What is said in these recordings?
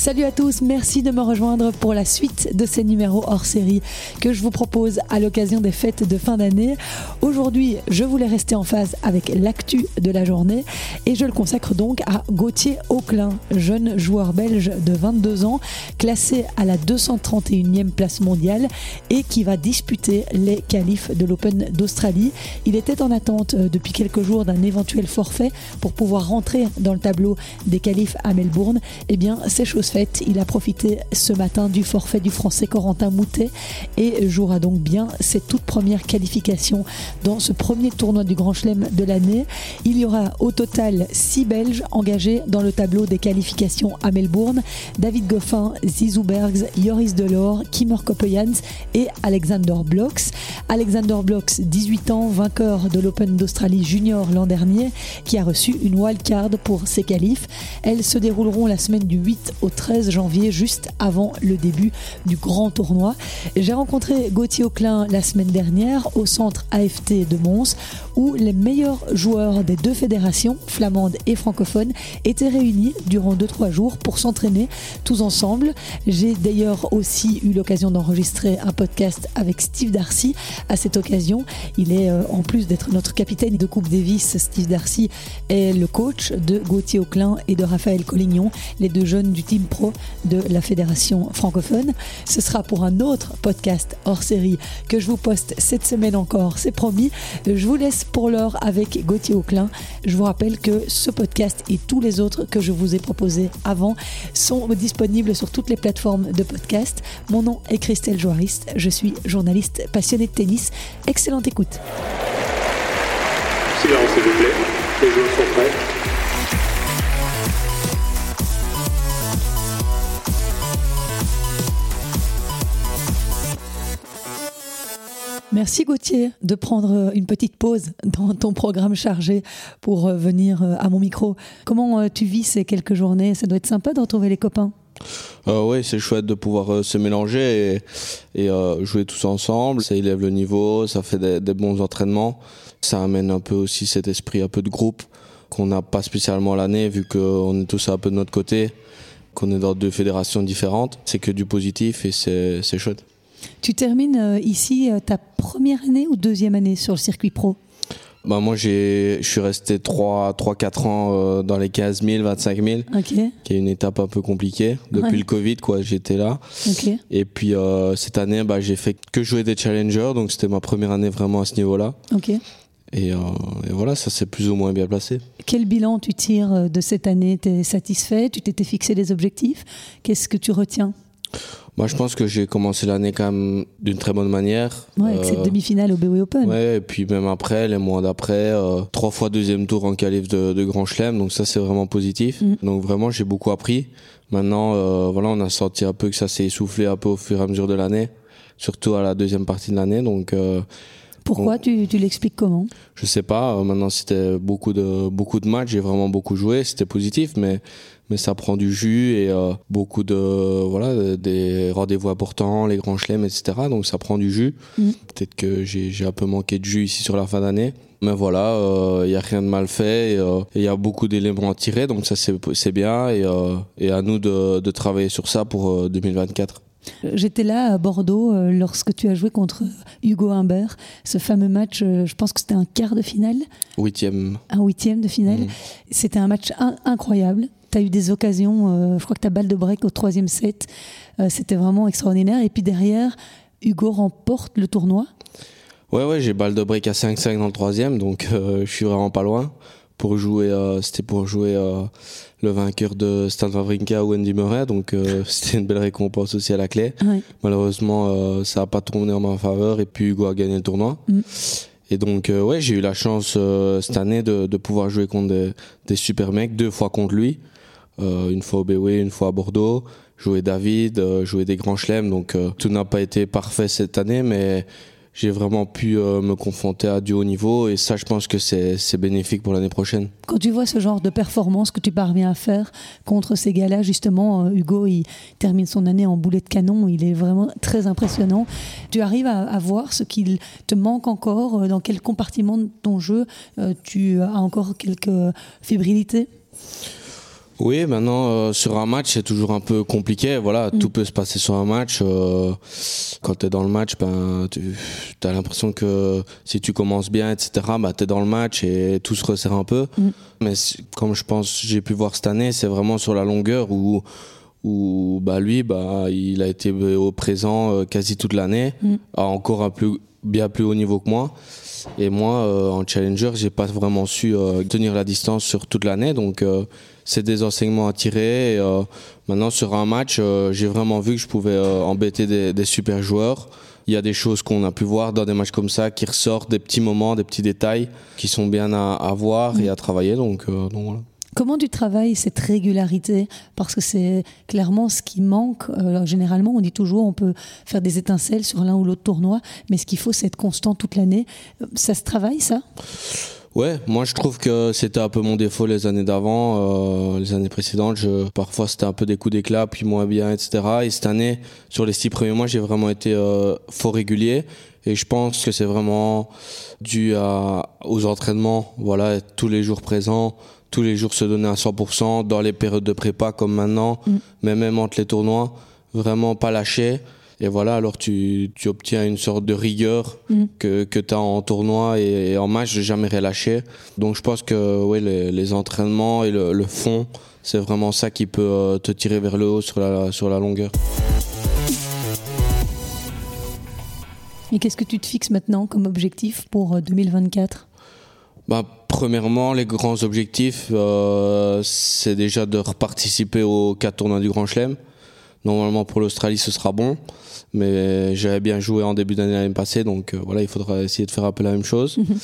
Salut à tous, merci de me rejoindre pour la suite de ces numéros hors série que je vous propose à l'occasion des fêtes de fin d'année. Aujourd'hui, je voulais rester en phase avec l'actu de la journée et je le consacre donc à Gauthier Auclin, jeune joueur belge de 22 ans, classé à la 231e place mondiale et qui va disputer les qualifs de l'Open d'Australie. Il était en attente euh, depuis quelques jours d'un éventuel forfait pour pouvoir rentrer dans le tableau des qualifs à Melbourne. Eh bien, c'est chose Il a profité ce matin du forfait du français Corentin Moutet et jouera donc bien ses toutes premières qualifications dans ce premier tournoi du Grand Chelem de l'année. Il y aura au total six Belges engagés dans le tableau des qualifications à Melbourne. David Goffin, Zizou Bergs, Joris Delors, Kimmer Koppejans et Alexander Blocks. Alexander Blocks, 18 ans, vainqueur de l'Open d'Australie Junior l'an dernier, qui a reçu une wildcard pour ses qualifs. Elles se dérouleront la semaine du 8 au 13 janvier, juste avant le début du grand tournoi. J'ai rencontré Gauthier Auclin la semaine dernière au centre AFT de Mons, où les meilleurs joueurs des deux fédérations, flamande et francophone, étaient réunis durant 2-3 jours pour s'entraîner tous ensemble. J'ai d'ailleurs aussi eu l'occasion d'enregistrer un podcast avec Steve Darcy à cette occasion. Il est, euh, en plus d'être notre capitaine de Coupe Davis, Steve Darcy est le coach de Gauthier Auclin et de Raphaël Collignon, les deux jeunes du team pro de la fédération francophone. Ce sera pour un autre podcast hors série que je vous poste cette semaine encore, c'est promis. Je vous laisse pour l'heure avec Gauthier Auclin. Je vous rappelle que ce podcast et tous les autres que je vous ai proposés avant sont disponibles sur toutes les plateformes de podcast. Mon nom est Christelle Joariste, je suis journaliste passionnée de tennis. Excellente écoute. S'il vous plaît, les sont prêts. Merci Gauthier de prendre une petite pause dans ton programme chargé pour venir à mon micro. Comment tu vis ces quelques journées? Ça doit être sympa de retrouver les copains. Euh, oui, c'est chouette de pouvoir euh, se mélanger et, euh, jouer tous ensemble. Ça élève le niveau, ça fait des, des, bons entraînements. Ça amène un peu aussi cet esprit un peu de groupe qu'on n'a pas spécialement l'année vu qu'on est tous un peu de notre côté, qu'on est dans deux fédérations différentes. C'est que du positif et c'est chouette. Tu termines ici ta première année ou deuxième année sur le circuit pro? Bah moi j'ai je suis resté 3 3 4 ans euh, dans les 15 000 25 000 okay. qui est une étape un peu compliquée. Depuis Ouais. le Covid quoi j'étais là. Et puis euh, cette année bah j'ai fait que jouer des challengers donc c'était ma première année vraiment à ce niveau là Ok. et, euh, et voilà ça s'est plus ou moins bien placé Quel bilan tu tires euh, de cette année? Tu es satisfait? Tu t'étais fixé des objectifs? Qu'est-ce que tu retiens? Moi je pense que j'ai commencé l'année quand même d'une très bonne manière ouais, Avec cette Euh, demi-finale au BW Open. Ouais, et puis même après, les mois d'après, euh, trois fois deuxième tour en qualif de, de Grand Chelem, donc ça c'est vraiment positif. Mm. Donc vraiment j'ai beaucoup appris. Maintenant, euh, voilà, on a senti un peu que ça s'est essoufflé un peu au fur et à mesure de l'année, surtout à la deuxième partie de l'année. Donc Pourquoi tu, tu l'expliques comment? Je sais pas. maintenant c'était beaucoup de beaucoup de matchs, j'ai vraiment beaucoup joué, c'était positif, mais mais ça prend du jus et euh, beaucoup de voilà des rendez-vous importants, les grands chelems, etc. Donc ça prend du jus. Mm. Peut-être que j'ai un peu manqué de jus ici sur la fin d'année. Mais voilà, il y a rien de mal fait et il y a beaucoup d'éléments à tirer, donc ça c'est bien et, euh, et à nous de, de travailler sur ça pour euh, 2024. J'étais là à Bordeaux euh, lorsque tu as joué contre Hugo Humbert. Ce fameux match, euh, je pense que c'était un quart de finale, Huitième. un huitième de finale. Mhm. C'était un match in- incroyable. Tu as eu des occasions, euh, je crois que ta balle de break au troisième set, euh, c'était vraiment extraordinaire. Et puis derrière, Hugo remporte le tournoi. Ouais, ouais, j'ai balle de break à 5-5 dans le troisième, donc euh, je suis vraiment pas loin. Pour jouer, euh, c'était pour jouer euh, le vainqueur de Stan Wawrinka ou Andy Murray, donc c'était une belle récompense aussi à la clé. Ouais. Malheureusement, ça a pas tourné en ma faveur et puis Hugo a gagné le tournoi. Mm. Et donc, ouais, j'ai eu la chance cette année de, de pouvoir jouer contre des, des super mecs, deux fois contre lui. Euh, une fois au BW, une fois à Bordeaux. Jouer David, euh, jouer des grands chelems. Donc, euh, tout n'a pas été parfait cette année, mais j'ai vraiment pu me confronter à du haut niveau. Et ça, je pense que c'est bénéfique pour l'année prochaine. Quand tu vois ce genre de performance que tu parviens à faire contre ces gars-là, justement, Hugo, il termine son année en boulet de canon, il est vraiment très impressionnant. Tu arrives à, à voir ce qu'il te manque encore, dans quel compartiment de ton jeu tu as encore quelques fébrilités Oui, maintenant euh, sur un match c'est toujours un peu compliqué. Voilà, tout peut se passer sur un match. Euh, quand tu es dans le match, ben tu as l'impression que si tu commences bien, etc. Ben tu es dans le match et tout se resserre un peu. Mais comme je pense j'ai pu voir cette année, c'est vraiment sur la longueur où où bah lui bah il a été au présent euh, quasi toute l'année, a encore un plus bien plus haut niveau que moi. Et moi, en challenger, j'ai pas vraiment su tenir la distance sur toute l'année. Donc, c'est des enseignements à tirer. Et, maintenant, sur un match, j'ai vraiment vu que je pouvais embêter des, super joueurs. Il y a des choses qu'on a pu voir dans des matchs comme ça qui ressortent, des petits moments, des petits détails qui sont bien à, voir et à travailler. Donc. Comment tu travailles cette régularité? Parce que c'est clairement ce qui manque. Euh, généralement, on dit toujours on peut faire des étincelles sur l'un ou l'autre tournoi, mais ce qu'il faut, c'est être constant toute l'année. Ça se travaille, ça? Ouais, moi je trouve que c'était un peu mon défaut les années d'avant, euh, les années précédentes. Je, parfois c'était un peu des coups d'éclat, puis moins bien, etc. Et cette année, sur les six premiers mois, j'ai vraiment été euh, fort régulier. Et je pense que c'est vraiment dû à, aux entraînements, voilà, être tous les jours présent, tous les jours se donner à 100% dans les périodes de prépa comme maintenant, mm. mais même entre les tournois, vraiment pas lâcher. Et voilà, alors tu, tu obtiens une sorte de rigueur mm. que, que tu as en tournoi et, en match, de jamais relâcher. Donc je pense que ouais, les, les entraînements et le, le fond, c'est vraiment ça qui peut euh, te tirer vers le haut sur la, sur la longueur. Et qu'est-ce que tu te fixes maintenant comme objectif pour 2024 euh, bah, Premièrement, les grands objectifs, euh, c'est déjà de reparticiper aux quatre tournois du Grand Chelem. Normalement, pour l'Australie, ce sera bon. Mais j'avais bien joué en début d'année l'année passée, donc euh, voilà, il faudra essayer de faire un peu la même chose. Mhm.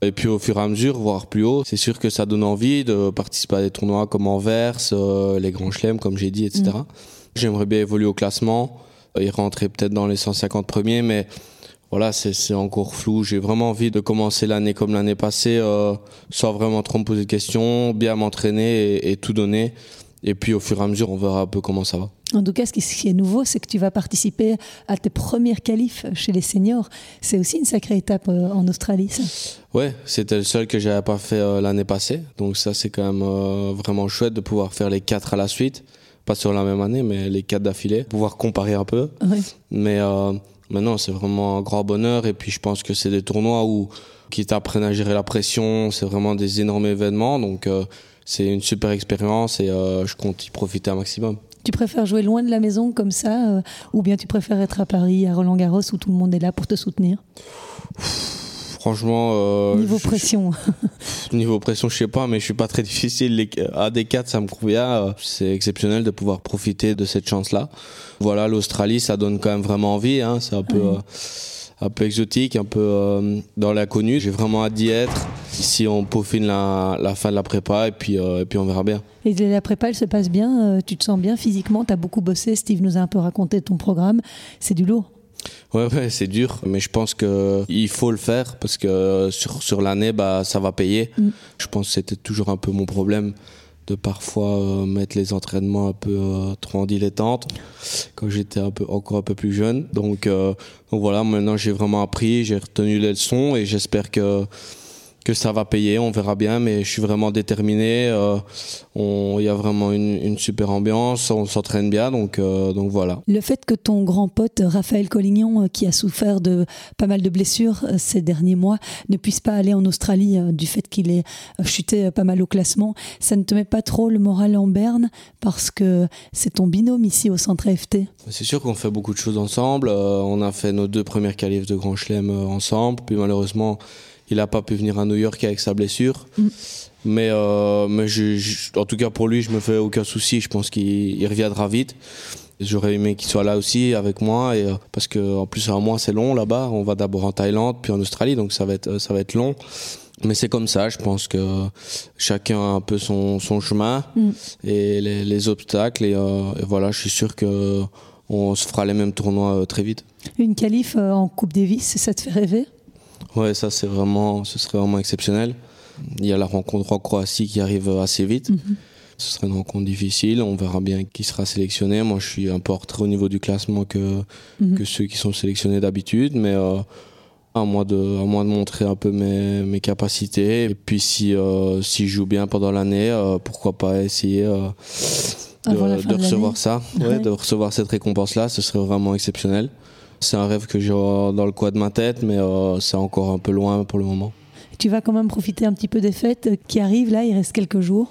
Et puis au fur et à mesure, voir plus haut, c'est sûr que ça donne envie de participer à des tournois comme Anvers, euh, les Grands Chelems, comme j'ai dit, etc. Mhm. J'aimerais bien évoluer au classement, y rentrer peut-être dans les 150 premiers, mais voilà, c'est encore flou. J'ai vraiment envie de commencer l'année comme l'année passée, euh, sans vraiment trop me poser de questions, bien m'entraîner et, et, tout donner. Et puis au fur et à mesure, on verra un peu comment ça va. En tout cas, ce qui est nouveau, c'est que tu vas participer à tes premières qualifs chez les seniors. C'est aussi une sacrée étape euh, en Australie, ça. Ouais, c'était le seul que j'avais pas fait euh, l'année passée. Donc ça, c'est quand même euh, vraiment chouette de pouvoir faire les quatre à la suite. Pas sur la même année, mais les quatre d'affilée. Pouvoir comparer un peu. Ouais. Mais Maintenant, c'est vraiment un grand bonheur. Et puis, je pense que c'est des tournois où, qui t'apprennent à gérer la pression. C'est vraiment des énormes événements. Donc, euh, c'est une super expérience et euh, je compte y profiter un maximum. Tu préfères jouer loin de la maison comme ça euh, ou bien tu préfères être à Paris, à Roland Garros où tout le monde est là pour te soutenir? Franchement. Euh, niveau pression. niveau pression, je sais pas, mais je suis pas très difficile. Les AD4, ça me convient. C'est exceptionnel de pouvoir profiter de cette chance-là. Voilà, l'Australie, ça donne quand même vraiment envie. Hein. C'est un peu. Euh, un peu exotique, un peu euh, dans l'inconnu. J'ai vraiment hâte d'y être. Si on peaufine la, la, fin de la prépa et puis, et puis on verra bien. Et la prépa, elle se passe bien Tu te sens bien physiquement? Tu as beaucoup bossé Steve nous a un peu raconté ton programme. C'est du lourd Ouais, ouais c'est dur, mais je pense que il faut le faire parce que sur, sur l'année, bah, ça va payer. Mm. Je pense que c'était toujours un peu mon problème de parfois euh, mettre les entraînements un peu euh, trop en dilettante quand j'étais un peu encore un peu plus jeune. Donc, euh, donc voilà, maintenant j'ai vraiment appris, j'ai retenu les leçons et j'espère que que ça va payer, on verra bien, mais je suis vraiment déterminé. Euh, il y a vraiment une, super ambiance, on s'entraîne bien, donc, euh, donc voilà. Le fait que ton grand pote Raphaël Collignon, euh, qui a souffert de pas mal de blessures ces derniers mois, ne puisse pas aller en Australie du fait qu'il ait chuté pas mal au classement, ça ne te met pas trop le moral en berne parce que c'est ton binôme ici au centre FT C'est sûr qu'on fait beaucoup de choses ensemble. on a fait nos deux premières qualifs de Grand Chelem ensemble, puis malheureusement il n'a pas pu venir à New York avec sa blessure. Mm. Mais, euh, mais je, en tout cas pour lui, je me fais aucun souci. Je pense qu'il reviendra vite. J'aurais aimé qu'il soit là aussi avec moi et euh, parce que en plus un mois c'est long là-bas. On va d'abord en Thaïlande puis en Australie donc ça va être ça va être long. Mais c'est comme ça. Je pense que chacun a un peu son, son chemin mm. et les, les, obstacles et, euh, et, voilà. Je suis sûr que on se fera les mêmes tournois euh, très vite. Une qualif euh, en Coupe Davis, ça te fait rêver? Ouais, ça c'est vraiment, ce serait vraiment exceptionnel. Il y a la rencontre en Croatie qui arrive assez vite. Mhm. Ce serait une rencontre difficile. On verra bien qui sera sélectionné. Moi, je suis un peu en retrait au niveau du classement que, mhm. que ceux qui sont sélectionnés d'habitude. Mais euh, À moi de, à moi de montrer un peu mes, mes capacités. Et puis si, euh, si je joue bien pendant l'année, euh, pourquoi pas essayer de, recevoir ça, ouais, Ouais. de recevoir cette récompense-là, ce serait vraiment exceptionnel. C'est un rêve que j'ai euh, dans le coin de ma tête, mais euh, c'est encore un peu loin pour le moment. Tu vas quand même profiter un petit peu des fêtes qui arrivent là, il reste quelques jours.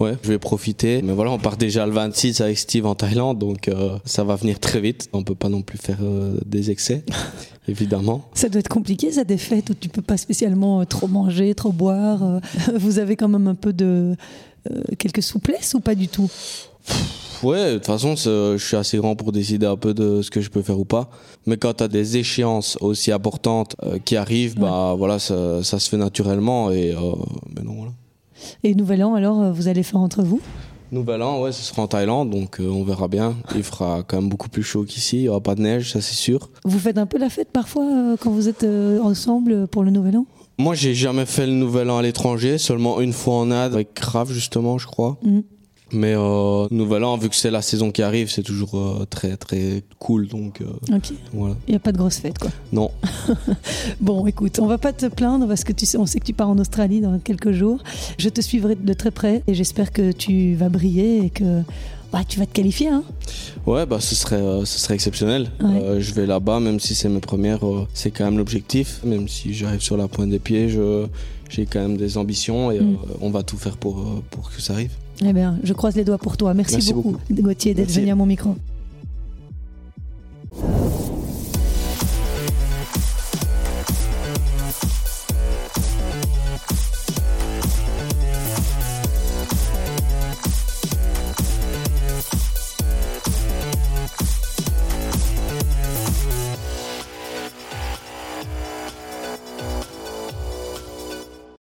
Ouais, je vais profiter. Mais voilà, on part déjà le 26 avec Steve en Thaïlande, donc euh, ça va venir très vite. On peut pas non plus faire euh, des excès, évidemment. Ça doit être compliqué, ça, des fêtes où tu peux pas spécialement euh, trop manger, trop boire. Vous avez quand même un peu de. quelques souplesses ou pas du tout? Ouais, de toute façon, c'est- je suis assez grand pour décider un peu de ce que je peux faire ou pas. Mais quand tu as des échéances aussi importantes euh, qui arrivent, bah voilà, ça, ça se fait naturellement. Et euh, mais non, voilà. Et Nouvel An, alors, euh, vous allez faire entre vous? Nouvel an, ouais, ce sera en Thaïlande, donc euh, on verra bien. Il fera quand même beaucoup plus chaud qu'ici. Il n'y aura pas de neige, ça c'est sûr. Vous faites un peu la fête parfois euh, quand vous êtes euh, ensemble pour le Nouvel An? Moi, j'ai jamais fait le Nouvel An à l'étranger, seulement une fois en Inde avec Crave justement, je crois. Mhm. Mais euh, Nouvel An, vu que c'est la saison qui arrive, c'est toujours euh, très très cool, donc euh, voilà. Il n'y a pas de grosse fête, quoi. Non, Bon, écoute, on va pas te plaindre parce que tu sais, on sait que tu pars en Australie dans quelques jours. Je te suivrai de très près et j'espère que tu vas briller et que bah, tu vas te qualifier. Hein ouais, bah ce serait euh, ce serait exceptionnel. Ouais. Euh, je vais là-bas, même si c'est mes premières, euh, c'est quand même l'objectif. Même si j'arrive sur la pointe des pieds, j'ai quand même des ambitions et Mm. on va tout faire pour pour que ça arrive. Eh bien, je croise les doigts pour toi. Merci, Merci beaucoup, beaucoup. Gauthier, d'être venu à mon micro.